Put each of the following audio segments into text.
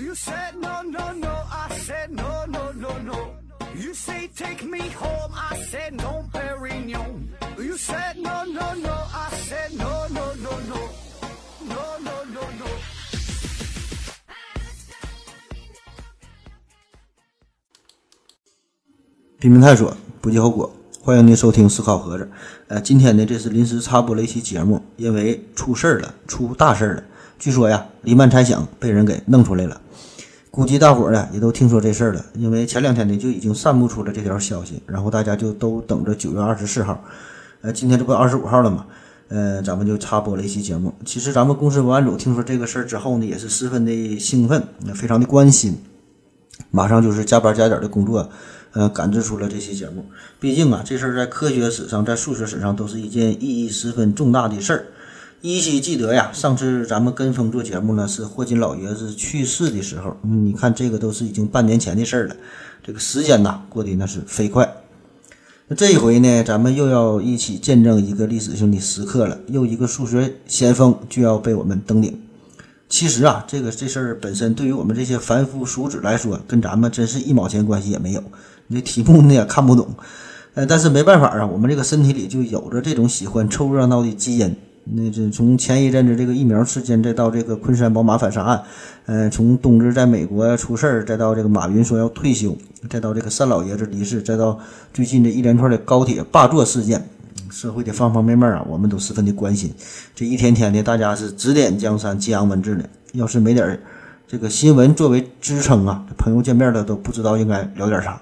You said no, no, no. I said no, no, no, no. You say take me home. I said no, Perignon. You said no, no, no. I said no, no, no, no. No, no, no, no. 拼命探索，不计后果。欢迎您收听思考盒子。呃，今天呢，这是临时插播了一期节目，因为出事儿了，出大事儿了。据说呀，黎曼猜想被人给弄出来了。估计大伙儿呢也都听说这事儿了，因为前两天呢就已经散布出了这条消息，然后大家就都等着九月二十四号。呃，今天这不二十五号了嘛？呃，咱们就插播了一期节目。其实咱们公司文案组听说这个事儿之后呢，也是十分的兴奋，也非常的关心，马上就是加班加点的工作。呃，赶制出了这期节目。毕竟啊，这事儿在科学史上，在数学史上都是一件意义十分重大的事儿。依稀记得呀，上次咱们跟风做节目呢，是霍金老爷子去世的时候。你看这个都是已经半年前的事儿了，这个时间呐过得那是飞快。那这一回呢，咱们又要一起见证一个历史性的时刻了，又一个数学先锋就要被我们登顶。其实啊，这个这事儿本身对于我们这些凡夫俗子来说，跟咱们真是一毛钱关系也没有。那题目呢也看不懂，呃，但是没办法啊，我们这个身体里就有着这种喜欢凑热闹的基因。那这从前一阵子这个疫苗事件，再到这个昆山宝马反杀案，呃，从冬至在美国出事儿，再到这个马云说要退休，再到这个单老爷子离世，再到最近这一连串的高铁霸座事件，社会的方方面面啊，我们都十分的关心。这一天天的，大家是指点江山，激扬文字的。要是没点这个新闻作为支撑啊，朋友见面了都不知道应该聊点啥。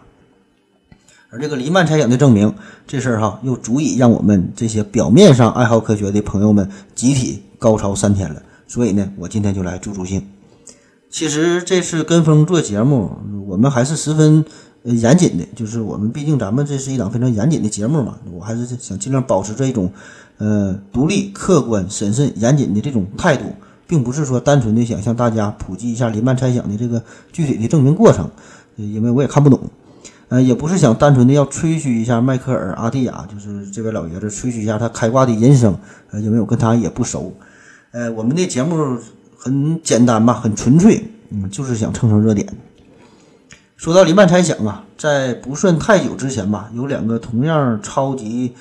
而这个黎曼猜想的证明，这事儿哈又足以让我们这些表面上爱好科学的朋友们集体高潮三天了。所以呢，我今天就来助助兴。其实这次跟风做节目，我们还是十分严谨的，就是我们毕竟咱们这是一档非常严谨的节目嘛，我还是想尽量保持这一种呃独立、客观、审慎、严谨的这种态度，并不是说单纯的想向大家普及一下黎曼猜想的这个具体的证明过程，因为我也看不懂。呃，也不是想单纯的要吹嘘一下迈克尔·阿蒂亚，就是这位老爷子吹嘘一下他开挂的人生。呃，因为我跟他也不熟。呃，我们的节目很简单吧，很纯粹，嗯，就是想蹭蹭热点。说到黎曼猜想啊，在不算太久之前吧，有两个同样超级，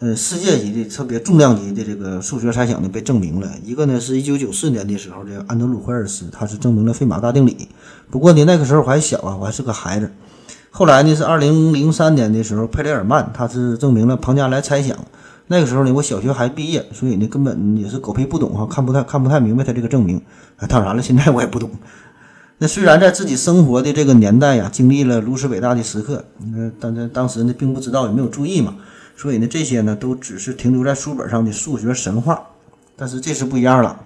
呃，世界级的特别重量级的这个数学猜想呢被证明了。一个呢是一九九四年的时候，这个安德鲁·惠尔斯他是证明了费马大定理。不过呢那个时候我还小啊，我还是个孩子。后来呢，是二零零三年的时候，佩雷尔曼他是证明了庞加莱猜想。那个时候呢，我小学还毕业，所以呢，根本也是狗屁不懂哈，看不太看不太明白他这个证明。当然了，现在我也不懂。那虽然在自己生活的这个年代呀，经历了如此伟大的时刻，那但在当时呢，并不知道也没有注意嘛，所以呢，这些呢，都只是停留在书本上的数学神话。但是这次不一样了，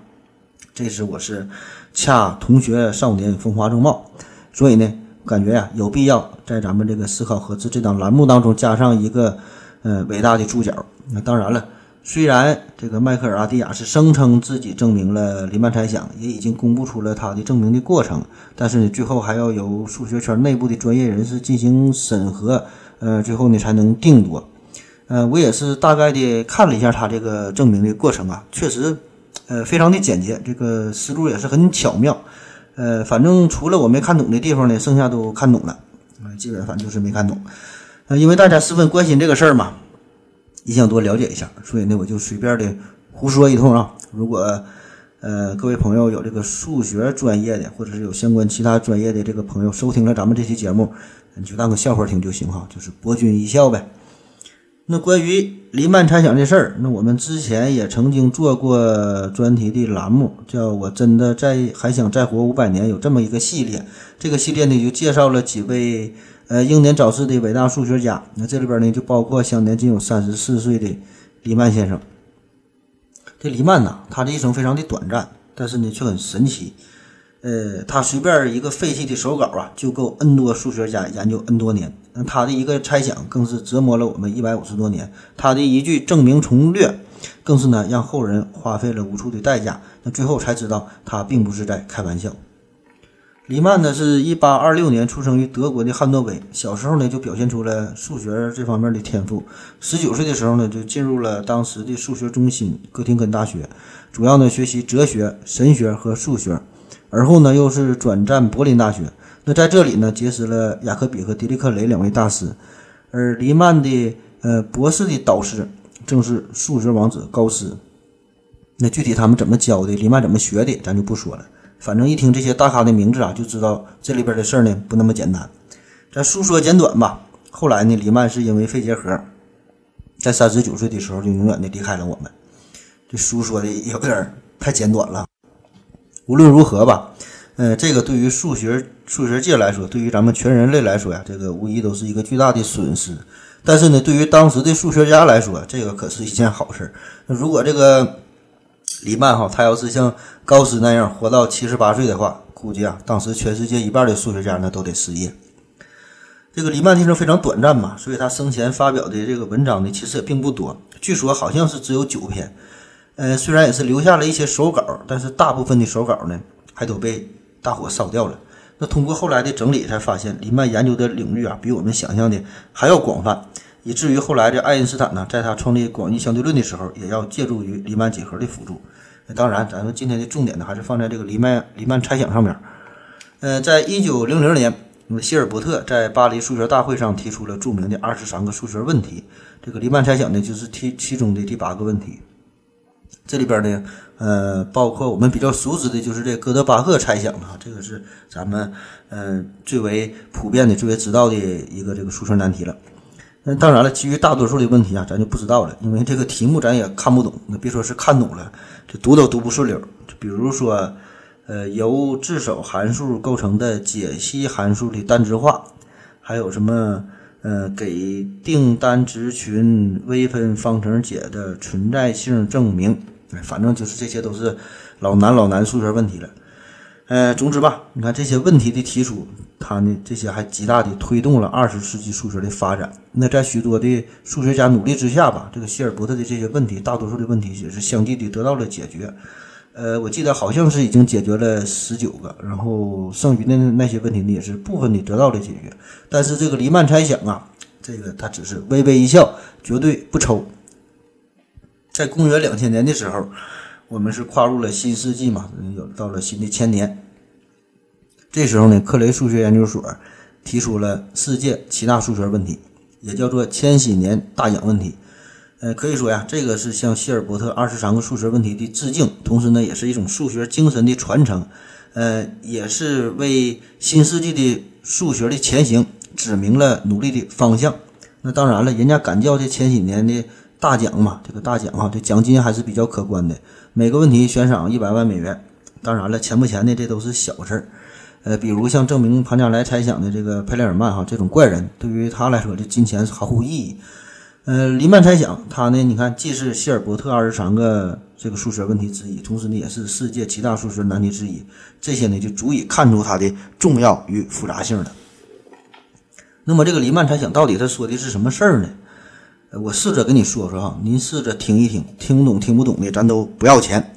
这次我是恰同学少年风华正茂，所以呢。感觉呀，有必要在咱们这个思考盒子这档栏目当中加上一个，呃，伟大的注脚。那当然了，虽然这个迈克尔·阿蒂亚是声称自己证明了黎曼猜想，也已经公布出了他的证明的过程，但是呢，最后还要由数学圈内部的专业人士进行审核，呃，最后呢才能定夺。呃，我也是大概的看了一下他这个证明的过程啊，确实，呃，非常的简洁，这个思路也是很巧妙。呃，反正除了我没看懂的地方呢，剩下都看懂了。啊，基本反正就是没看懂。呃，因为大家十分关心这个事儿嘛，也想多了解一下，所以呢，我就随便的胡说一通啊。如果呃各位朋友有这个数学专业的，或者是有相关其他专业的这个朋友收听了咱们这期节目，你就当个笑话听就行哈，就是博君一笑呗。那关于黎曼猜想这事儿，那我们之前也曾经做过专题的栏目，叫我真的在还想再活五百年，有这么一个系列。这个系列呢就介绍了几位呃英年早逝的伟大数学家。那这里边呢就包括享年仅有三十四岁的黎曼先生。这黎曼呢，他的一生非常的短暂，但是呢却很神奇。呃，他随便一个废弃的手稿啊，就够 N 多数学家研究 N 多年。那他的一个猜想，更是折磨了我们一百五十多年。他的一句证明从略，更是呢让后人花费了无数的代价。那最后才知道，他并不是在开玩笑。黎曼呢，是一八二六年出生于德国的汉诺威。小时候呢，就表现出了数学这方面的天赋。十九岁的时候呢，就进入了当时的数学中心——哥廷根大学，主要呢学习哲学、神学和数学。而后呢又是转战柏林大学。那在这里呢结识了雅克比和狄利克雷两位大师，而黎曼的呃博士的导师正是数学王子高斯。那具体他们怎么教的，黎曼怎么学的，咱就不说了。反正一听这些大咖的名字啊，就知道这里边的事儿呢不那么简单。咱述说简短吧。后来呢，黎曼是因为肺结核，在三十九岁的时候就永远的离开了我们。这书说的有点太简短了。无论如何吧，呃，这个对于数学数学界来说，对于咱们全人类来说呀，这个无疑都是一个巨大的损失。但是呢，对于当时的数学家来说，这个可是一件好事。那如果这个黎曼哈，他要是像高斯那样活到七十八岁的话，估计啊，当时全世界一半的数学家呢都得失业。这个黎曼先生非常短暂嘛，所以他生前发表的这个文章呢，其实也并不多。据说好像是只有九篇。呃，虽然也是留下了一些手稿，但是大部分的手稿呢，还都被大火烧掉了。那通过后来的整理，才发现黎曼研究的领域啊，比我们想象的还要广泛，以至于后来这爱因斯坦呢，在他创立广义相对论的时候，也要借助于黎曼几何的辅助。当然，咱们今天的重点呢，还是放在这个黎曼黎曼猜想上面。呃，在一九零零年，那么希尔伯特在巴黎数学大会上提出了著名的二十三个数学问题，这个黎曼猜想呢，就是其其中的第八个问题。这里边呢，呃，包括我们比较熟知的，就是这哥德巴赫猜想啊，这个是咱们嗯最为普遍的、最为知道的一个这个数学难题了。那当然了，其余大多数的问题啊，咱就不知道了，因为这个题目咱也看不懂。那别说是看懂了，这读都读不顺溜。就比如说，呃，由自首函数构成的解析函数的单质化，还有什么？呃，给定单值群微分方程解的存在性证明，反正就是这些都是老难老难数学问题了。呃，总之吧，你看这些问题的提出，它呢这些还极大的推动了二十世纪数学的发展。那在许多的数学家努力之下吧，这个希尔伯特的这些问题，大多数的问题也是相继的得到了解决。呃，我记得好像是已经解决了十九个，然后剩余的那些问题呢，也是部分的得到了解决。但是这个黎曼猜想啊，这个他只是微微一笑，绝对不抽。在公元两千年的时候，我们是跨入了新世纪嘛，有到了新的千年。这时候呢，克雷数学研究所提出了世界七大数学问题，也叫做千禧年大奖问题。呃，可以说呀，这个是向希尔伯特二十三个数学问题的致敬，同时呢，也是一种数学精神的传承，呃，也是为新世纪的数学的前行指明了努力的方向。那当然了，人家敢叫这千禧年的大奖嘛，这个大奖啊，这奖金还是比较可观的，每个问题悬赏一百万美元。当然了，钱不钱的这都是小事儿，呃，比如像证明庞加莱猜想的这个佩雷尔曼哈这种怪人，对于他来说，这金钱是毫无意义。呃，黎曼猜想，他呢，你看，既是希尔伯特二十三个这个数学问题之一，同时呢，也是世界七大数学难题之一。这些呢，就足以看出它的重要与复杂性了。那么，这个黎曼猜想到底他说的是什么事儿呢？我试着跟你说说哈，您试着听一听，听懂听不懂的，咱都不要钱。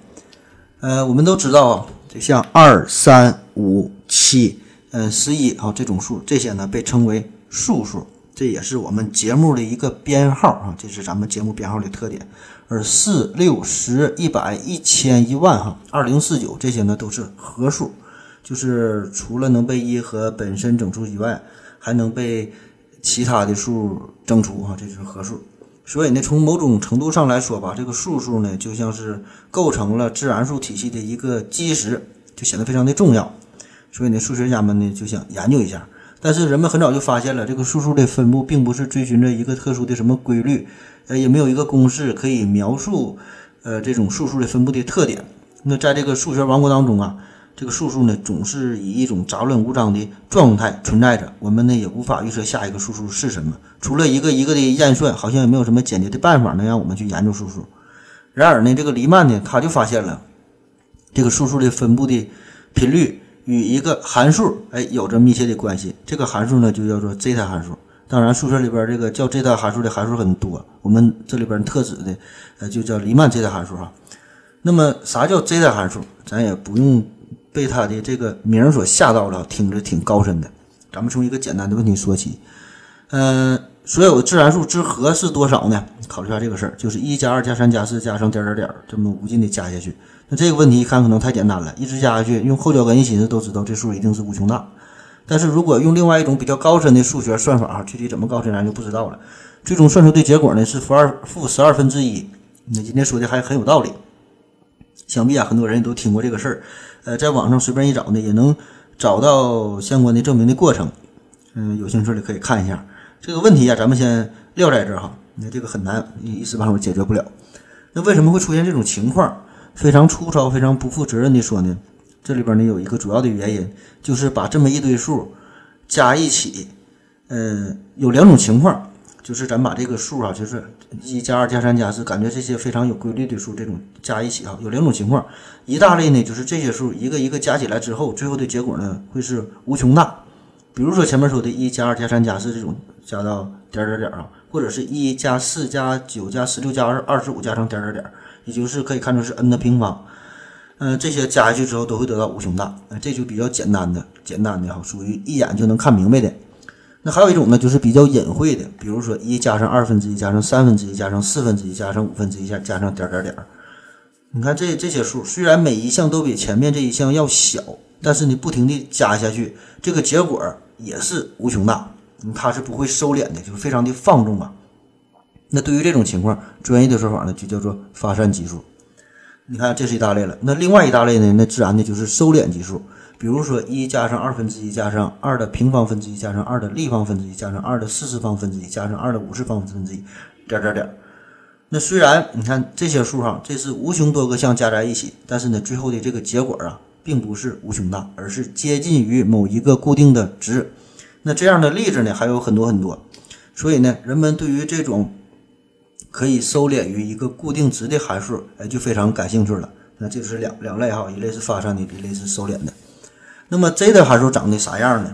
呃，我们都知道啊，就像二、三、五、七、嗯、十一啊这种数，这些呢被称为素数。这也是我们节目的一个编号啊，这是咱们节目编号的特点。而四、六、十、一百、一千、一万哈，二零四九这些呢都是合数，就是除了能被一和本身整除以外，还能被其他的数整除哈，这就是合数。所以呢，从某种程度上来说吧，这个素数呢就像是构成了自然数体系的一个基石，就显得非常的重要。所以呢，数学家们呢就想研究一下。但是人们很早就发现了，这个数数的分布并不是追寻着一个特殊的什么规律，呃，也没有一个公式可以描述，呃，这种数数的分布的特点。那在这个数学王国当中啊，这个数数呢总是以一种杂乱无章的状态存在着，我们呢也无法预测下一个数数是什么。除了一个一个的验算，好像也没有什么简洁的办法能让我们去研究数数。然而呢，这个黎曼呢，他就发现了这个数数的分布的频率。与一个函数哎有着密切的关系，这个函数呢就叫做 zeta 函数。当然，数学里边这个叫 zeta 函数的函数很多，我们这里边特指的呃就叫黎曼 zeta 函数哈。那么啥叫 zeta 函数？咱也不用被它的这个名所吓到了，听着挺高深的。咱们从一个简单的问题说起，嗯，所有自然数之和是多少呢？考虑一下这个事儿，就是一加二加三加四加上点点点，这么无尽的加下去。那这个问题一看可能太简单了，一直加下去，用后脚跟一寻思都知道这数一定是无穷大。但是如果用另外一种比较高深的数学算法，具体怎么高深咱就不知道了。最终算出的结果呢是负二负十二分之一。那今天说的还很有道理，想必啊很多人都听过这个事儿。呃，在网上随便一找呢，也能找到相关的证明的过程。嗯，有兴趣的可以看一下。这个问题啊，咱们先撂在这儿哈。那这个很难，一时半会儿解决不了。那为什么会出现这种情况？非常粗糙、非常不负责任的说呢？这里边呢有一个主要的原因，就是把这么一堆数加一起。嗯，有两种情况，就是咱把这个数啊，就是一加二加三加四，感觉这些非常有规律的数，这种加一起啊，有两种情况。一大类呢，就是这些数一个一个加起来之后，最后的结果呢会是无穷大。比如说前面说的一加二加三加四这种加到点点点啊，或者是一加四加九加十六加二二十五加上点点点，也就是可以看出是 n 的平方。嗯，这些加下去之后都会得到无穷大，这就比较简单的简单的哈，属于一眼就能看明白的。那还有一种呢，就是比较隐晦的，比如说一加上二分之一加上三分之一加上四分之一加上五分之一加加上点点点。你看这这些数，虽然每一项都比前面这一项要小，但是你不停地加下去，这个结果。也是无穷大，它是不会收敛的，就是非常的放纵啊。那对于这种情况，专业的说法呢，就叫做发散级数。你看，这是一大类了。那另外一大类呢，那自然的就是收敛级数。比如说，一加上二分之一加上二的平方分之一加上二的立方分之一加上二的四次方分之一加上二的五次方分之一，点点点。那虽然你看这些数哈，这是无穷多个项加在一起，但是呢，最后的这个结果啊。并不是无穷大，而是接近于某一个固定的值。那这样的例子呢还有很多很多。所以呢，人们对于这种可以收敛于一个固定值的函数，哎，就非常感兴趣了。那这是两两类哈，一类是发散的，一类是收敛的。那么 z 的函数长得啥样呢？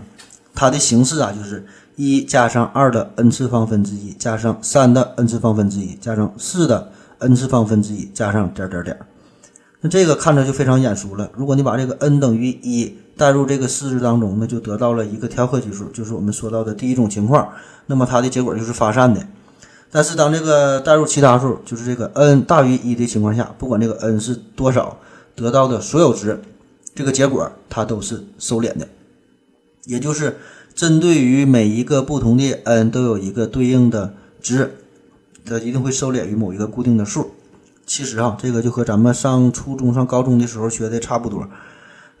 它的形式啊，就是一加上二的 n 次方分之一，加上三的 n 次方分之一，加上四的 n 次方分之一，加上点点点。那这个看着就非常眼熟了。如果你把这个 n 等于一代入这个式子当中，那就得到了一个调和级数，就是我们说到的第一种情况。那么它的结果就是发散的。但是当这个代入其他数，就是这个 n 大于一的情况下，不管这个 n 是多少，得到的所有值，这个结果它都是收敛的。也就是针对于每一个不同的 n 都有一个对应的值，它一定会收敛于某一个固定的数。其实啊，这个就和咱们上初中、上高中的时候学的差不多，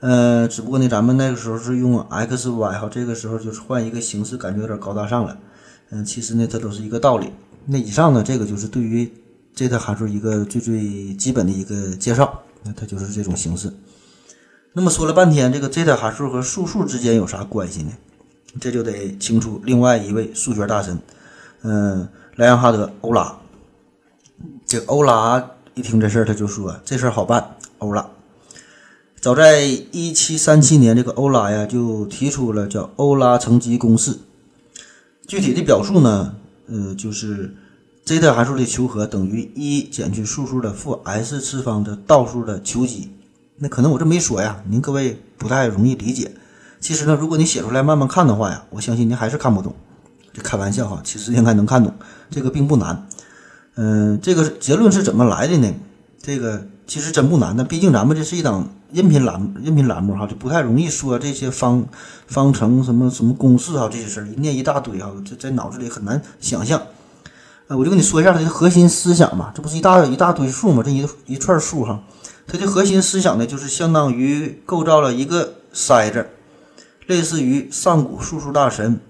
呃，只不过呢，咱们那个时候是用 x、y 哈，这个时候就是换一个形式，感觉有点高大上了。嗯，其实呢，它都是一个道理。那以上呢，这个就是对于这套函数一个最最基本的一个介绍，那它就是这种形式。那么说了半天，这个 zeta 函数和素数之间有啥关系呢？这就得清楚另外一位数学大神，嗯，莱昂哈德·欧拉。这欧拉。一听这事儿，他就说这事儿好办。欧拉早在一七三七年，这个欧拉呀就提出了叫欧拉乘积公式。具体的表述呢，呃，就是 zeta 函数的求和等于一减去素数的负 s 次方的倒数的求积。那可能我这没说呀，您各位不太容易理解。其实呢，如果你写出来慢慢看的话呀，我相信您还是看不懂。这开玩笑哈，其实应该能看懂，这个并不难。嗯，这个结论是怎么来的呢？这个其实真不难的，毕竟咱们这是一档音频栏目，音频栏目哈，就不太容易说这些方方程什么什么公式哈这些事儿，一念一大堆哈，这在脑子里很难想象。呃，我就跟你说一下它的核心思想嘛，这不是一大一大堆数嘛，这一一串数哈，它的核心思想呢，就是相当于构造了一个筛子，类似于上古数数大神，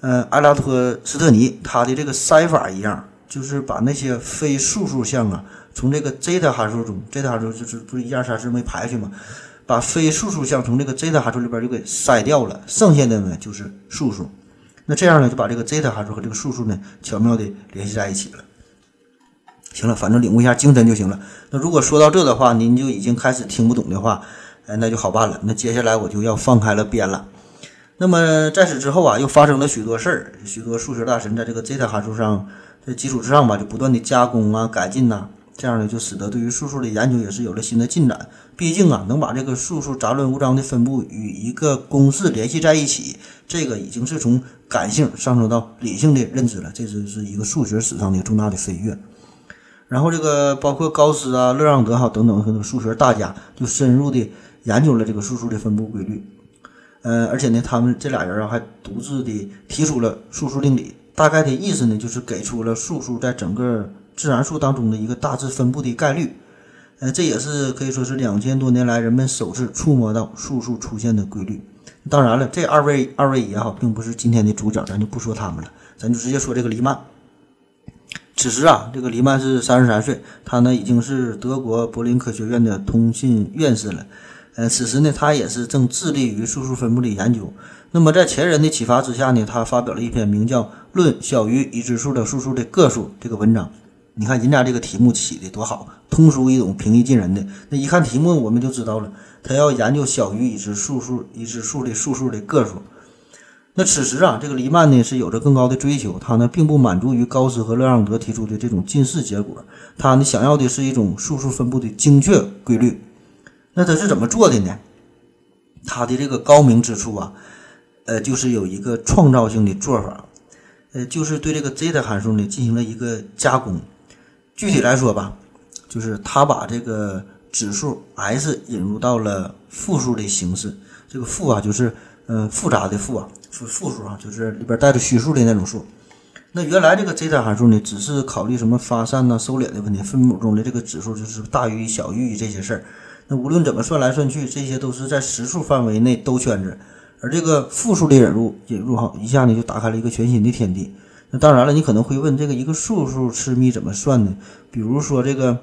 呃，埃拉托斯特尼他的这个筛法一样。就是把那些非素数项啊，从这个 zeta 函数中，zeta 函数就是不是一二三四没排去嘛，把非素数项从这个 zeta 函数里边就给筛掉了，剩下的呢就是素数。那这样呢，就把这个 zeta 函数和这个素数呢巧妙的联系在一起了。行了，反正领悟一下精神就行了。那如果说到这的话，您就已经开始听不懂的话，哎，那就好办了。那接下来我就要放开了编了。那么在此之后啊，又发生了许多事儿，许多数学大神在这个 zeta 函数上。在基础之上吧，就不断的加工啊、改进呐，这样呢，就使得对于数数的研究也是有了新的进展。毕竟啊，能把这个数数杂乱无章的分布与一个公式联系在一起，这个已经是从感性上升到理性的认知了，这就是一个数学史上的重大的飞跃。然后这个包括高斯啊、勒让德哈等等很多数学大家就深入的研究了这个数数的分布规律。呃，而且呢，他们这俩人啊还独自的提出了数数定理，大概的意思呢就是给出了数数在整个自然数当中的一个大致分布的概率。呃，这也是可以说是两千多年来人们首次触摸到数数出现的规律。当然了，这二位二位爷哈并不是今天的主角，咱就不说他们了，咱就直接说这个黎曼。此时啊，这个黎曼是三十三岁，他呢已经是德国柏林科学院的通信院士了。呃，此时呢，他也是正致力于数数分布的研究。那么在前人的启发之下呢，他发表了一篇名叫《论小于已知数的数数的个数》这个文章。你看人家这个题目起的多好，通俗易懂、平易近人的。那一看题目，我们就知道了，他要研究小于已知数数已知数的数数的个数。那此时啊，这个黎曼呢是有着更高的追求，他呢并不满足于高斯和勒让德提出的这种近似结果，他呢想要的是一种数数分布的精确规律。那他是怎么做的呢？他的这个高明之处啊，呃，就是有一个创造性的做法，呃，就是对这个 zeta 函数呢进行了一个加工。具体来说吧，就是他把这个指数 s 引入到了复数的形式，这个复啊就是嗯复杂的复啊。复复数啊，就是里边带着虚数的那种数。那原来这个 zeta 函数呢，只是考虑什么发散呐、收敛的问题，分母中的这个指数就是大于、小于这些事儿。那无论怎么算来算去，这些都是在实数范围内兜圈子。而这个复数的引入，引入哈，一下呢就打开了一个全新的天地。那当然了，你可能会问，这个一个数数次幂怎么算呢？比如说这个，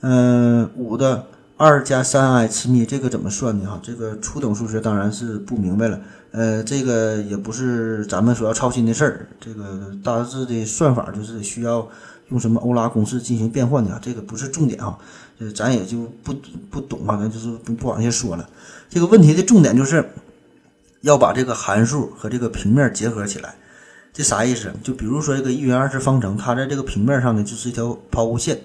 嗯，五的二加三 i 次幂，这个怎么算呢？哈，这个初等数学当然是不明白了。呃，这个也不是咱们所要操心的事儿。这个大致的算法就是需要用什么欧拉公式进行变换的，这个不是重点啊。这咱也就不不懂啊，咱就是不不往下说了。这个问题的重点就是要把这个函数和这个平面结合起来。这啥意思？就比如说这个一元二次方程，它在这个平面上呢就是一条抛物线。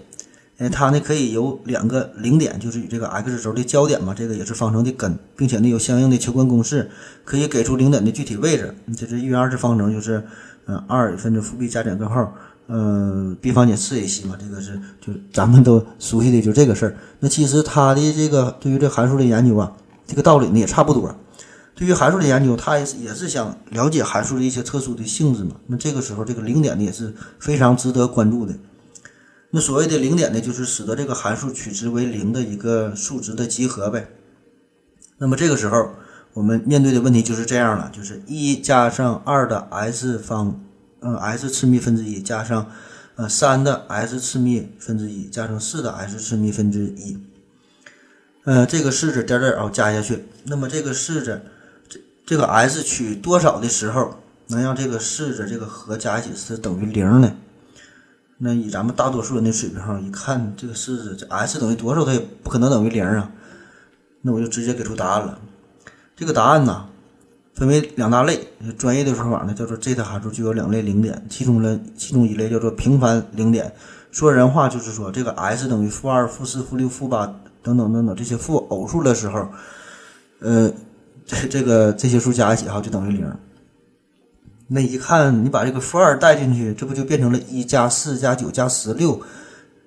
呃，它呢可以有两个零点，就是与这个 x 轴的交点嘛，这个也是方程的根，并且呢有相应的求根公式，可以给出零点的具体位置。这是一元二次方程，就是嗯二分之负 b 加减根号，嗯 b 方减四 ac 嘛，这个是就咱们都熟悉的就这个事儿。那其实它的这个对于这函数的研究啊，这个道理呢也差不多。对于函数的研究，它也是也是想了解函数的一些特殊的性质嘛。那这个时候这个零点呢也是非常值得关注的。那所谓的零点呢，就是使得这个函数取值为零的一个数值的集合呗。那么这个时候，我们面对的问题就是这样了，就是一加上二的 s 方，呃 s 次幂分之一加上呃三的 s 次幂分之一加上四的 s 次幂分之一，呃这个式子点点啊加下去，那么这个式子这个 s 取多少的时候能让这个式子这个和加一起是等于零呢？那以咱们大多数人的水平上一看，这个式子这 s 等于多少，它也不可能等于零啊。那我就直接给出答案了。这个答案呢，分为两大类。专业的说法呢，叫做 z 的函数具有两类零点，其中呢，其中一类叫做平凡零点。说人话就是说，这个 s 等于负二、负四、负六、负八等等等等这些负偶数的时候，呃，这这个这些数加一起哈，就等于零。那一看，你把这个负二带进去，这不就变成了一加四加九加十六，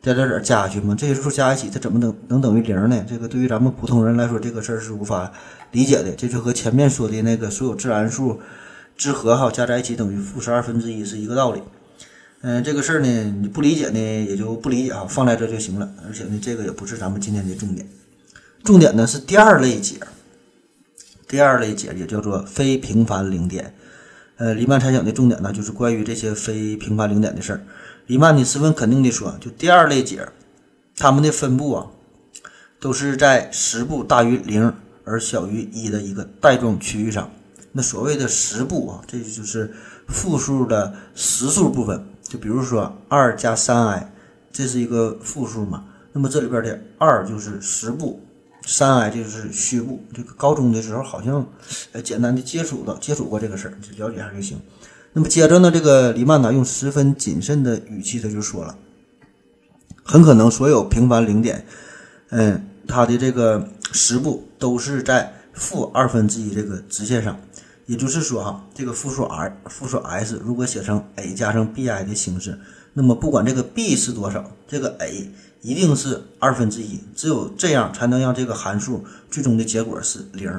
点点点加下去吗？这些数加一起，它怎么能能等于零呢？这个对于咱们普通人来说，这个事儿是无法理解的。这就和前面说的那个所有自然数之和哈加在一起等于负十二分之一是一个道理。嗯，这个事儿呢，你不理解呢，也就不理解啊，放在这就行了。而且呢，这个也不是咱们今天的重点，重点呢是第二类解。第二类解也叫做非平凡零点。呃，黎曼猜想的重点呢，就是关于这些非平凡零点的事儿。黎曼呢十分肯定地说，就第二类解，它们的分布啊，都是在实部大于零而小于一的一个带状区域上。那所谓的实部啊，这就是复数的实数部分。就比如说二加三 i，这是一个复数嘛，那么这里边的二就是实部。三 i 就是虚部，这个高中的时候好像，呃，简单的接触到接触过这个事儿，就了解一下就行。那么接着呢，这个黎曼呢用十分谨慎的语气，他就说了，很可能所有平凡零点，嗯，它的这个实部都是在负二分之一这个直线上，也就是说哈，这个复数 r 复数 s 如果写成 a 加上 bi 的形式，那么不管这个 b 是多少，这个 a 一定是二分之一，只有这样才能让这个函数最终的结果是零。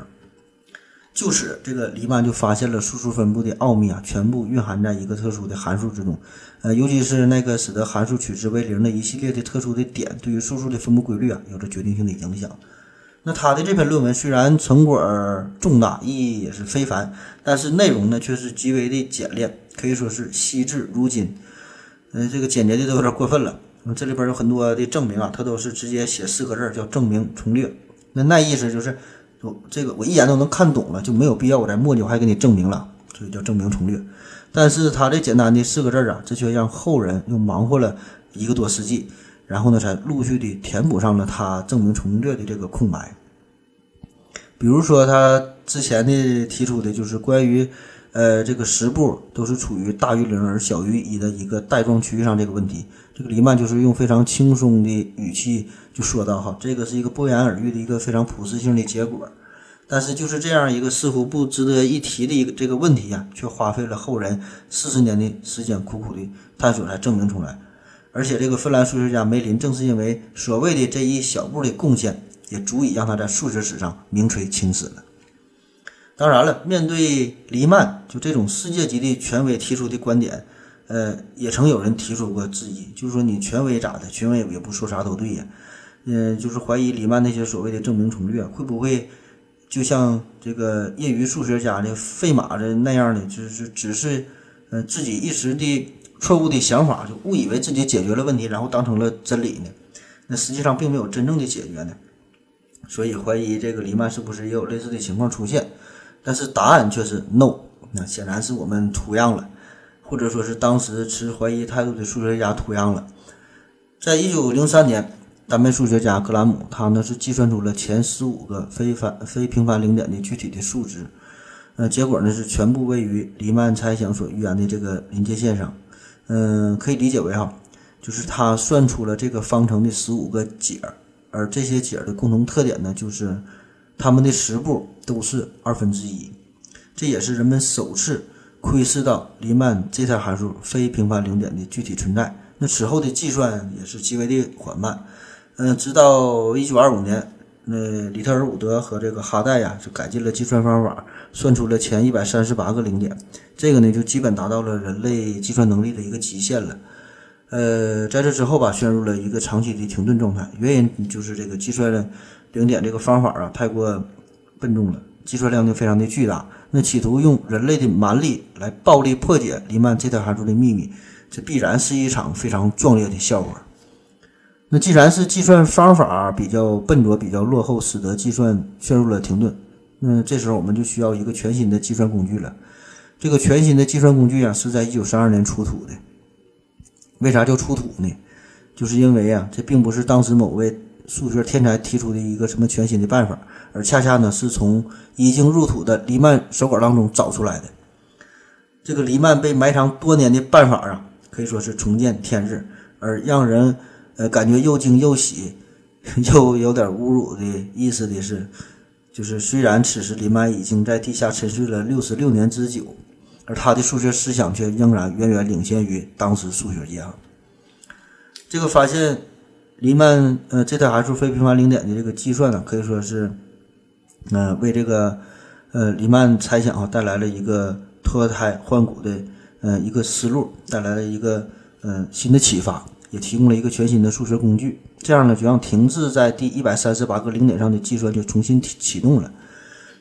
就此，这个黎曼就发现了数数分布的奥秘啊，全部蕴含在一个特殊的函数之中。呃，尤其是那个使得函数取值为零的一系列的特殊的点，对于数数的分布规律啊，有着决定性的影响。那他的这篇论文虽然成果重大，意义也是非凡，但是内容呢却是极为的简练，可以说是惜字如金。嗯，这个简洁的都有点过分了。这里边有很多的证明啊，他都是直接写四个字叫证明从略。那那意思就是我。这个我一眼都能看懂了，就没有必要我再墨迹，我还给你证明了，所以叫证明从略。但是他这简单的四个字啊，这却让后人又忙活了一个多世纪，然后呢，才陆续的填补上了他证明从略的这个空白。比如说他之前的提出的就是关于，呃，这个十步都是处于大于零而小于一的一个带状区域上这个问题，这个黎曼就是用非常轻松的语气。就说到哈，这个是一个不言而喻的一个非常普适性的结果，但是就是这样一个似乎不值得一提的一个这个问题呀，却花费了后人四十年的时间苦苦的探索才证明出来。而且这个芬兰数学家梅林正是因为所谓的这一小步的贡献，也足以让他在数学史上名垂青史了。当然了，面对黎曼就这种世界级的权威提出的观点，呃，也曾有人提出过质疑，就是说你权威咋的？权威也不说啥都对呀。嗯，就是怀疑黎曼那些所谓的证明从略会不会就像这个业余数学家的费马的那样的，就是只是呃自己一时的错误的想法，就误以为自己解决了问题，然后当成了真理呢？那实际上并没有真正的解决呢。所以怀疑这个黎曼是不是也有类似的情况出现？但是答案却是 no。那显然是我们图样了，或者说是当时持怀疑态度的数学家图样了。在一九零三年。丹麦数学家格兰姆，他呢是计算出了前十五个非凡非平凡零点的具体的数值，呃，结果呢是全部位于黎曼猜想所预言的这个临界线上，嗯，可以理解为哈，就是他算出了这个方程的十五个解，而这些解的共同特点呢，就是它们的实部都是二分之一，这也是人们首次窥视到黎曼这套函数非平凡零点的具体存在。那此后的计算也是极为的缓慢。嗯，直到一九二五年，那里特尔伍德和这个哈代呀，就改进了计算方法，算出了前一百三十八个零点。这个呢，就基本达到了人类计算能力的一个极限了。呃，在这之后吧，陷入了一个长期的停顿状态。原因就是这个计算零点这个方法啊，太过笨重了，计算量就非常的巨大。那企图用人类的蛮力来暴力破解黎曼这条函数的秘密，这必然是一场非常壮烈的笑话。那既然是计算方法比较笨拙、比较落后，使得计算陷入了停顿，那这时候我们就需要一个全新的计算工具了。这个全新的计算工具啊，是在一九三二年出土的。为啥叫出土呢？就是因为啊，这并不是当时某位数学天才提出的一个什么全新的办法，而恰恰呢是从已经入土的黎曼手稿当中找出来的。这个黎曼被埋藏多年的办法啊，可以说是重见天日，而让人。呃，感觉又惊又喜，又有点侮辱的意思的是，就是虽然此时黎曼已经在地下沉睡了六十六年之久，而他的数学思想却仍然远远领先于当时数学家。这个发现黎曼呃这套函数非平凡零点的这个计算呢，可以说是，呃为这个呃黎曼猜想啊带来了一个脱胎换骨的呃一个思路，带来了一个呃新的启发。也提供了一个全新的数学工具，这样呢，就让停滞在第一百三十八个零点上的计算就重新启启动了。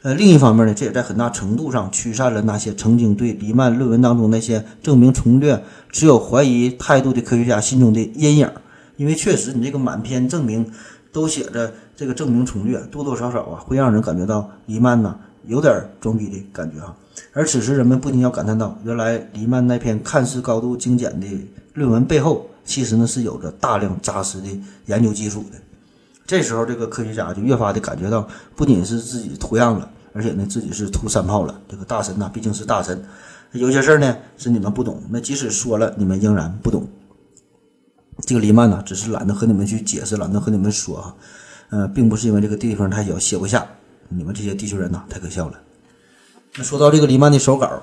呃，另一方面呢，这也在很大程度上驱散了那些曾经对黎曼论文当中那些证明重略持有怀疑态度的科学家心中的阴影。因为确实，你这个满篇证明都写着这个证明从略，多多少少啊，会让人感觉到黎曼呢有点装逼的感觉哈。而此时，人们不禁要感叹到，原来黎曼那篇看似高度精简的论文背后。其实呢是有着大量扎实的研究基础的。这时候，这个科学家就越发的感觉到，不仅是自己图样了，而且呢自己是图三炮了。这个大神呐，毕竟是大神，有些事儿呢是你们不懂，那即使说了，你们仍然不懂。这个黎曼呢，只是懒得和你们去解释，懒得和你们说哈，呃，并不是因为这个地方太小写不下，你们这些地球人呐太可笑了。那说到这个黎曼的手稿，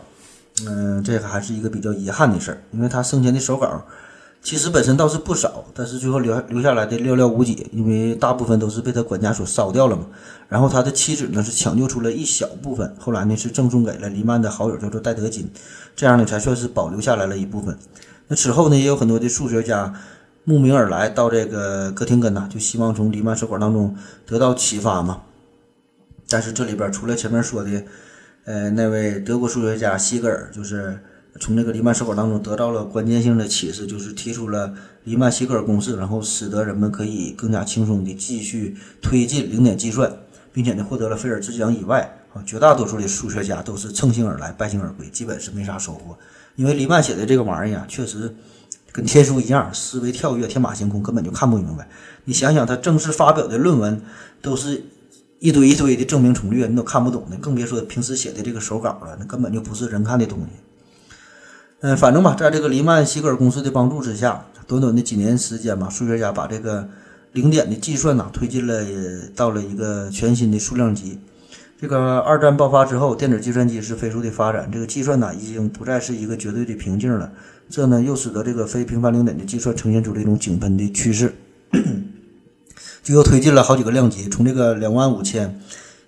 嗯、这个还是一个比较遗憾的事儿，因为他生前的手稿其实本身倒是不少，但是最后留留下来的寥寥无几，因为大部分都是被他管家所烧掉了嘛。然后他的妻子呢是抢救出了一小部分，后来呢是赠送给了黎曼的好友，叫做戴德金，这样呢才算是保留下来了一部分。那此后呢，也有很多的数学家慕名而来到这个哥廷根呐，就希望从黎曼手稿当中得到启发嘛。但是这里边除了前面说的，呃，那位德国数学家西格尔，就是从这个黎曼手稿当中得到了关键性的启示，就是提出了黎曼西格尔公式，然后使得人们可以更加轻松地继续推进零点计算，并且呢获得了菲尔兹奖以外啊，绝大多数的数学家都是乘兴而来，败兴而归，基本是没啥收获。因为黎曼写的这个玩意儿啊，确实跟天书一样，思维跳跃，天马行空，根本就看不明白。你想想，他正式发表的论文都是一堆一堆的证明重略，你都看不懂的，更别说平时写的这个手稿了，那根本就不是人看的东西。嗯，反正吧，在这个黎曼希格尔公司的帮助之下，短短的几年时间吧，数学家把这个零点的计算呐推进了到了一个全新的数量级。这个二战爆发之后，电子计算机是飞速的发展，这个计算呢已经不再是一个绝对的瓶颈了。这呢又使得这个非平凡零点的计算呈现出了一种井喷的趋势，就又推进了好几个量级，从这个两万五千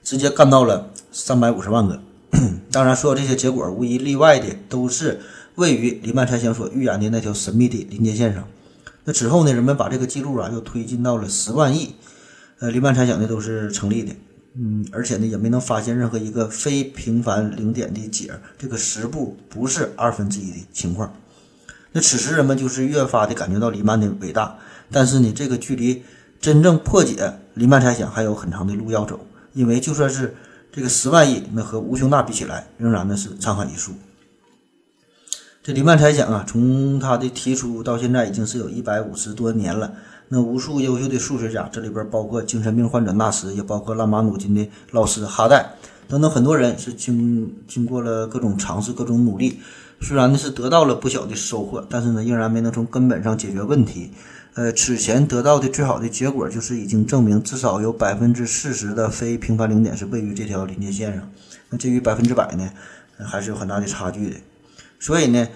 直接干到了三百五十万个。当然，所有这些结果无一例外的都是位于黎曼猜想所预言的那条神秘的临界线上。那之后呢，人们把这个记录啊又推进到了十万亿，呃，黎曼猜想呢都是成立的。嗯，而且呢，也没能发现任何一个非平凡零点的解，这个十步不是二分之一的情况。那此时人们就是越发的感觉到黎曼的伟大，但是呢，这个距离真正破解黎曼猜想还有很长的路要走，因为就算是这个十万亿，那和无穷大比起来，仍然呢是沧海一粟。这黎曼猜想啊，从他的提出到现在，已经是有一百五十多年了。那无数优秀的数学家，这里边包括精神病患者纳什，也包括拉马努金的老师哈代等等很多人，是经经过了各种尝试、各种努力，虽然呢是得到了不小的收获，但是呢仍然没能从根本上解决问题。呃，此前得到的最好的结果就是已经证明至少有百分之四十的非平凡零点是位于这条临界线上。那至于百分之百呢，还是有很大的差距的。所以呢。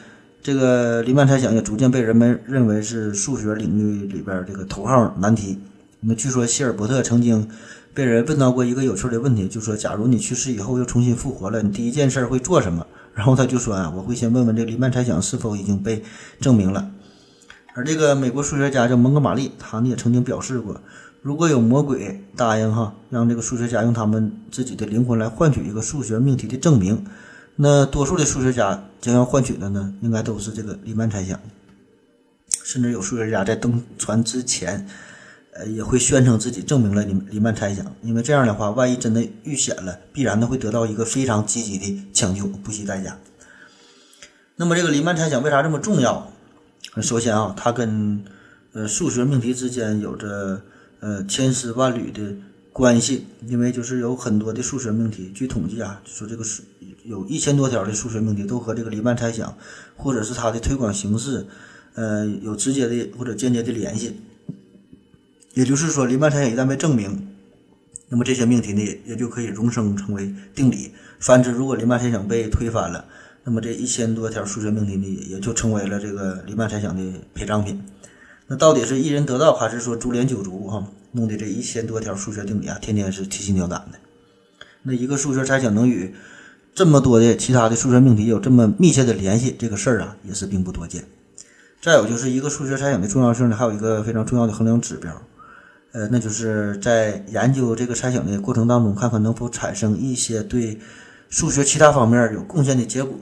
这个黎曼猜想也逐渐被人们认为是数学领域里边这个头号难题。那据说希尔伯特曾经被人问到过一个有趣的问题，就说：假如你去世以后又重新复活了，你第一件事会做什么？然后他就说：啊，我会先问问这黎曼猜想是否已经被证明了。而这个美国数学家叫蒙哥马利，他呢也曾经表示过，如果有魔鬼答应哈，让这个数学家用他们自己的灵魂来换取一个数学命题的证明。那多数的数学家将要换取的呢，应该都是这个黎曼猜想。甚至有数学家在登船之前，呃，也会宣称自己证明了黎黎曼猜想，因为这样的话，万一真的遇险了，必然的会得到一个非常积极的抢救，不惜代价。那么，这个黎曼猜想为啥这么重要？首先啊，它跟呃数学命题之间有着呃千丝万缕的关系，因为就是有很多的数学命题，据统计啊，说这个数。有一千多条的数学命题都和这个黎曼猜想，或者是它的推广形式，呃，有直接的或者间接的联系。也就是说，黎曼猜想一旦被证明，那么这些命题呢，也就可以荣升成为定理。反之，如果黎曼猜想被推翻了，那么这一千多条数学命题呢，也就成为了这个黎曼猜想的陪葬品。那到底是一人得道，还是说株连九族？哈，弄的这一千多条数学定理啊，天天是提心吊胆的。那一个数学猜想能与这么多的其他的数学命题有这么密切的联系，这个事儿啊也是并不多见。再有就是一个数学猜想的重要性呢，还有一个非常重要的衡量指标，呃，那就是在研究这个猜想的过程当中，看看能否产生一些对数学其他方面有贡献的结果。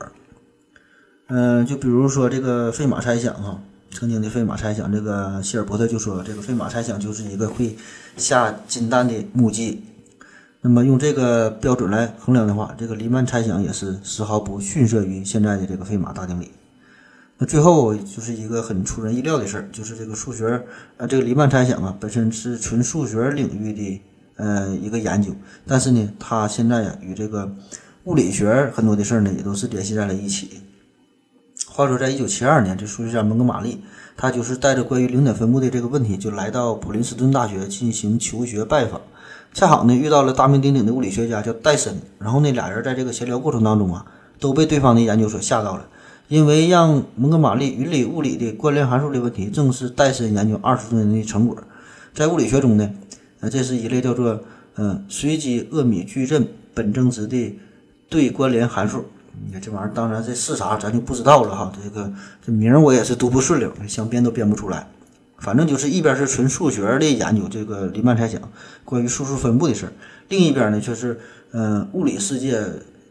嗯，就比如说这个费马猜想啊，曾经的费马猜想，这个希尔伯特就说，这个费马猜想就是一个会下金蛋的母鸡。那么用这个标准来衡量的话，这个黎曼猜想也是丝毫不逊色于现在的这个费马大定理。那最后就是一个很出人意料的事儿，就是这个数学，呃，这个黎曼猜想啊，本身是纯数学领域的呃一个研究，但是呢，它现在呀与这个物理学很多的事儿呢也都是联系在了一起。话说，在一九七二年，这数学家蒙哥马利他就是带着关于零点分布的这个问题，就来到普林斯顿大学进行求学拜访。恰好呢遇到了大名鼎鼎的物理学家叫戴森，然后那俩人在这个闲聊过程当中啊，都被对方的研究所吓到了，因为让蒙哥马利云里物理的关联函数的问题，正是戴森研究二十多年的成果。在物理学中呢，呃，这是一类叫做嗯随机厄米矩阵本征值的对关联函数。你看这玩意儿，当然这是啥咱就不知道了哈。这个这名儿我也是读不顺溜，想编都编不出来。反正就是一边是纯数学的研究，这个黎曼猜想关于数数分布的事儿；另一边呢，却是嗯物理世界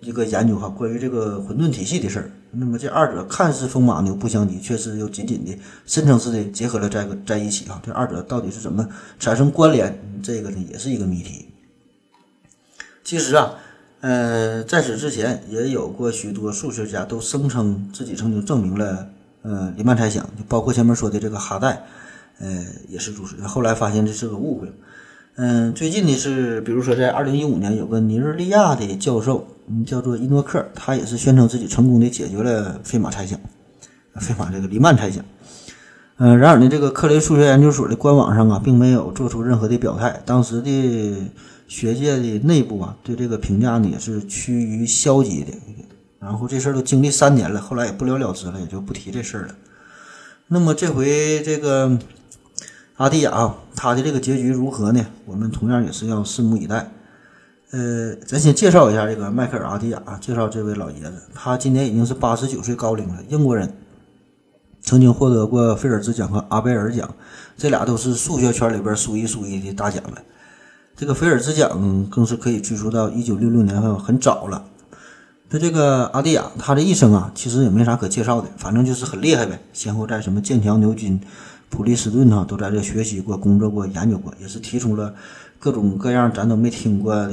一个研究哈，关于这个混沌体系的事儿。那么这二者看似风马牛不相及，却是又紧紧的深层次的结合了在个在一起啊。这二者到底是怎么产生关联？这个呢也是一个谜题。其实啊，呃，在此之前也有过许多数学家都声称自己曾经证明了呃黎曼猜想，就包括前面说的这个哈代。呃，也是如此。后来发现这是个误会。嗯，最近的是，比如说在二零一五年，有个尼日利亚的教授，嗯，叫做伊诺克，他也是宣称自己成功的解决了费马猜想，费马这个黎曼猜想。嗯，然而呢，这个克雷数学研究所的官网上啊，并没有做出任何的表态。当时的学界的内部啊，对这个评价呢也是趋于消极的。然后这事儿都经历三年了，后来也不了了之了，也就不提这事儿了。那么这回这个。阿蒂亚啊，他的这个结局如何呢？我们同样也是要拭目以待。呃，咱先介绍一下这个迈克尔·阿蒂亚，啊介绍这位老爷子，他今年已经是八十九岁高龄了，英国人，曾经获得过菲尔兹奖和阿贝尔奖，这俩都是数学圈里边数一数一的大奖了。这个菲尔兹奖更是可以追溯到一九六六年，很早了。那这个阿蒂亚，他的一生啊，其实也没啥可介绍的，反正就是很厉害呗，先后在什么剑桥、牛津。普利斯顿哈都在这学习过、工作过、研究过，也是提出了各种各样咱都没听过的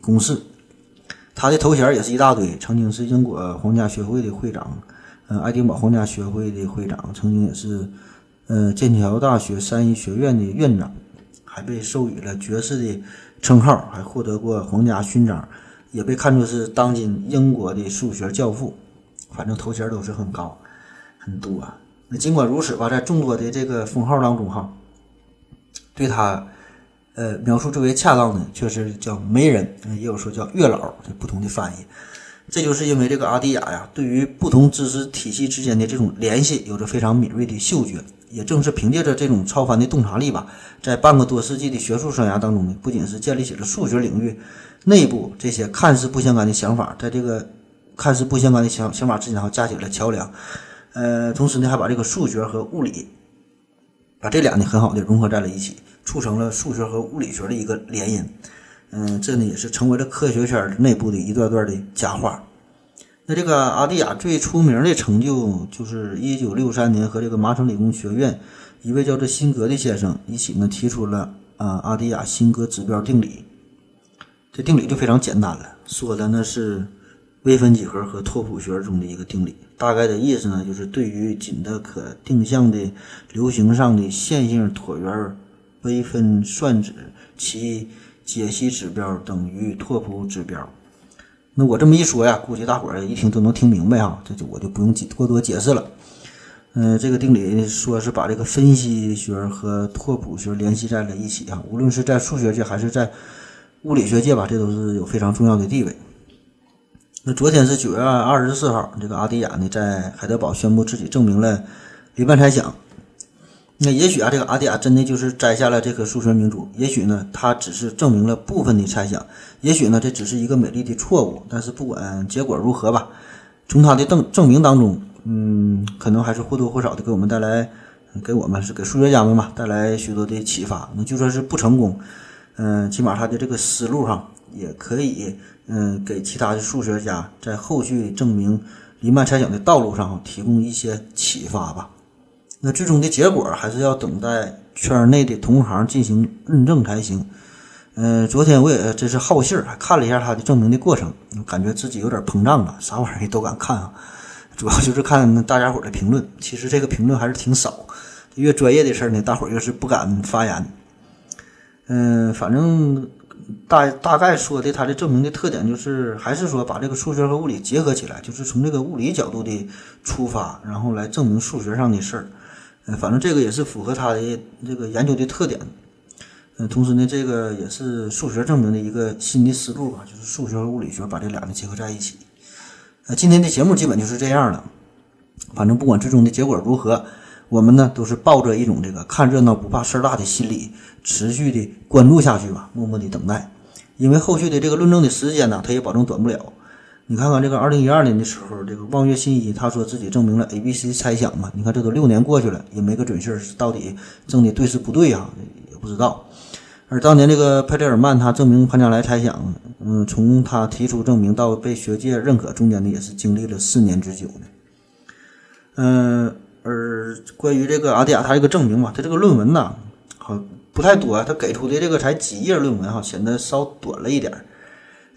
公式。他的头衔也是一大堆，曾经是英国皇家学会的会长，嗯，爱丁堡皇家学会的会长，曾经也是，呃，剑桥大学三一学院的院长，还被授予了爵士的称号，还获得过皇家勋章，也被看作是当今英国的数学教父。反正头衔都是很高，很多。那尽管如此吧，在众多的这个封号当中，哈，对他，呃，描述最为恰当的，却是叫媒人，也有说叫月老，这不同的翻译。这就是因为这个阿迪亚呀，对于不同知识体系之间的这种联系，有着非常敏锐的嗅觉。也正是凭借着这种超凡的洞察力吧，在半个多世纪的学术生涯当中呢，不仅是建立起了数学领域内部这些看似不相干的想法，在这个看似不相干的想想法之间，哈，架起了桥梁。呃，同时呢，还把这个数学和物理，把这俩呢很好的融合在了一起，促成了数学和物理学的一个联姻。嗯，这呢也是成为了科学圈内部的一段段的佳话。那这个阿蒂亚最出名的成就，就是一九六三年和这个麻省理工学院一位叫做辛格的先生一起呢提出了啊阿蒂亚辛格指标定理。这定理就非常简单了，说的那是微分几何和拓扑学中的一个定理。大概的意思呢，就是对于仅的可定向的流行上的线性椭圆微分算子，其解析指标等于拓扑指标。那我这么一说呀，估计大伙儿一听都能听明白哈，这就我就不用过多解释了。嗯，这个定理说是把这个分析学和拓扑学联系在了一起啊，无论是在数学界还是在物理学界吧，这都是有非常重要的地位。那昨天是九月二十四号，这个阿迪亚呢在海德堡宣布自己证明了黎曼猜想。那也许啊，这个阿迪亚真的就是摘下了这颗数学明珠，也许呢，他只是证明了部分的猜想，也许呢，这只是一个美丽的错误。但是不管结果如何吧，从他的证证明当中，嗯，可能还是或多或少的给我们带来，给我们是给数学家们嘛带来许多的启发。那就算是不成功，嗯，起码他的这个思路上也可以。嗯，给其他的数学家在后续证明黎曼猜想的道路上提供一些启发吧。那最终的结果还是要等待圈内的同行进行认证才行。嗯，昨天我也真是好信儿，还看了一下他的证明的过程，感觉自己有点膨胀了，啥玩意儿都敢看啊。主要就是看大家伙的评论，其实这个评论还是挺少。越专业的事儿呢，大伙儿越是不敢发言。嗯，反正。大大概说的，他的证明的特点就是，还是说把这个数学和物理结合起来，就是从这个物理角度的出发，然后来证明数学上的事儿。呃，反正这个也是符合他的这个研究的特点。嗯，同时呢，这个也是数学证明的一个新的思路吧，就是数学和物理学把这俩呢结合在一起。呃，今天的节目基本就是这样了。反正不管最终的结果如何，我们呢都是抱着一种这个看热闹不怕事儿大的心理，持续的关注下去吧，默默的等待。因为后续的这个论证的时间呢，它也保证短不了。你看看这个二零一二年的时候，这个望月信一他说自己证明了 A B C 猜想嘛，你看这都六年过去了，也没个准信儿，到底证的对是不对呀？也不知道。而当年这个佩雷尔曼他证明潘加莱猜想，嗯，从他提出证明到被学界认可，中间呢也是经历了四年之久呢。嗯，而关于这个阿迪亚他这个证明嘛，他这个论文呢，好。不太多啊，他给出的这个才几页论文哈，显得稍短了一点。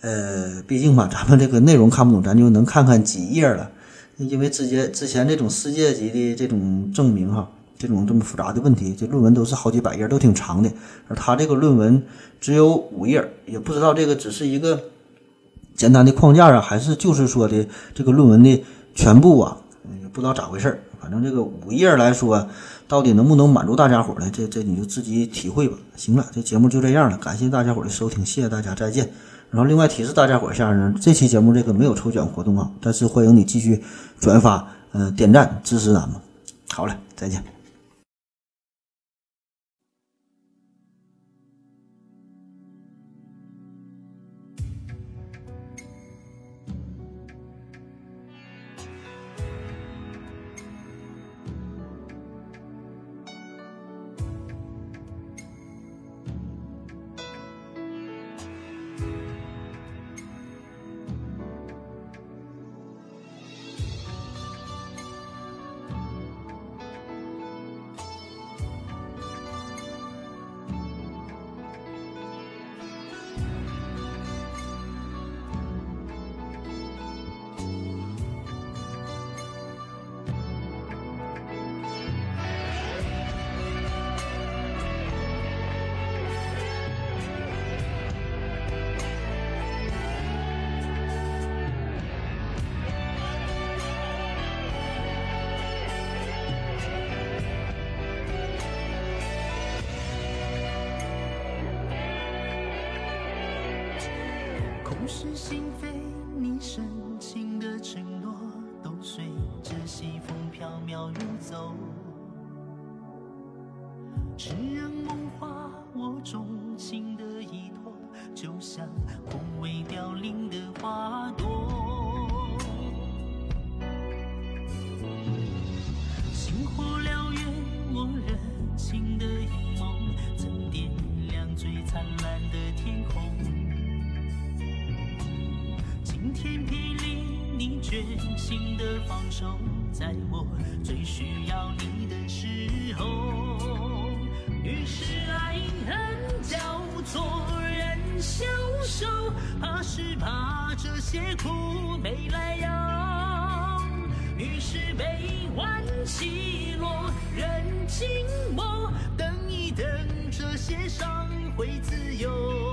呃，毕竟嘛，咱们这个内容看不懂，咱就能看看几页了。因为之前之前这种世界级的这种证明哈，这种这么复杂的问题，这论文都是好几百页，都挺长的。而他这个论文只有五页，也不知道这个只是一个简单的框架啊，还是就是说的这个论文的全部啊，不知道咋回事儿。反正这个五页来说。到底能不能满足大家伙儿呢？这这你就自己体会吧。行了，这节目就这样了，感谢大家伙儿的收听，谢谢大家，再见。然后另外提示大家伙儿一下呢，这期节目这个没有抽奖活动啊，但是欢迎你继续转发，嗯，点赞支持咱们。好嘞，再见。是心非，你深情的承诺，都随着西风飘渺游走。痴人梦话，我钟情的依托，就像心的放手，在我最需要你的时候。于是爱恨交错，人消瘦，怕是怕这些苦没来由。于是悲欢起落，人静默，等一等，这些伤会自由。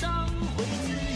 伤会自由。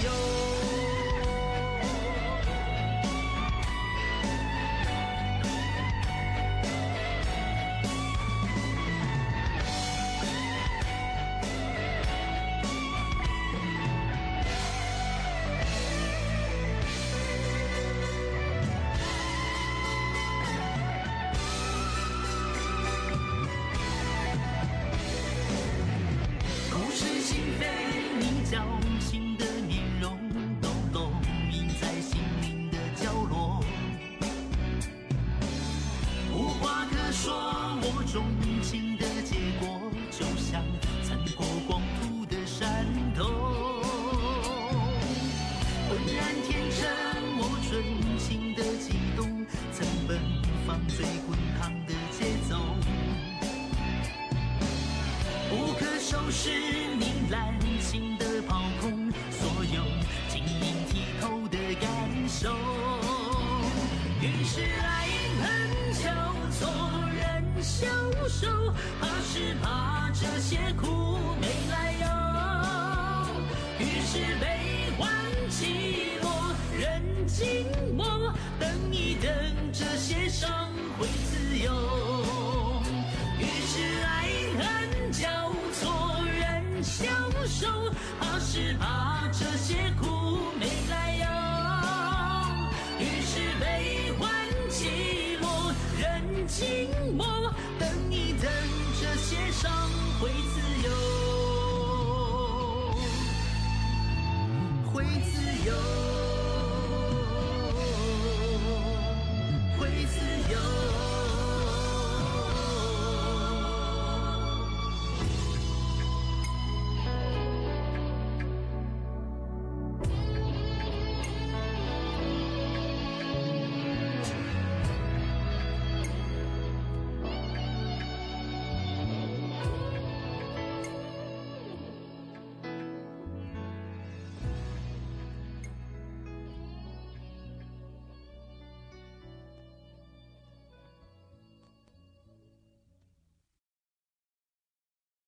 些苦没来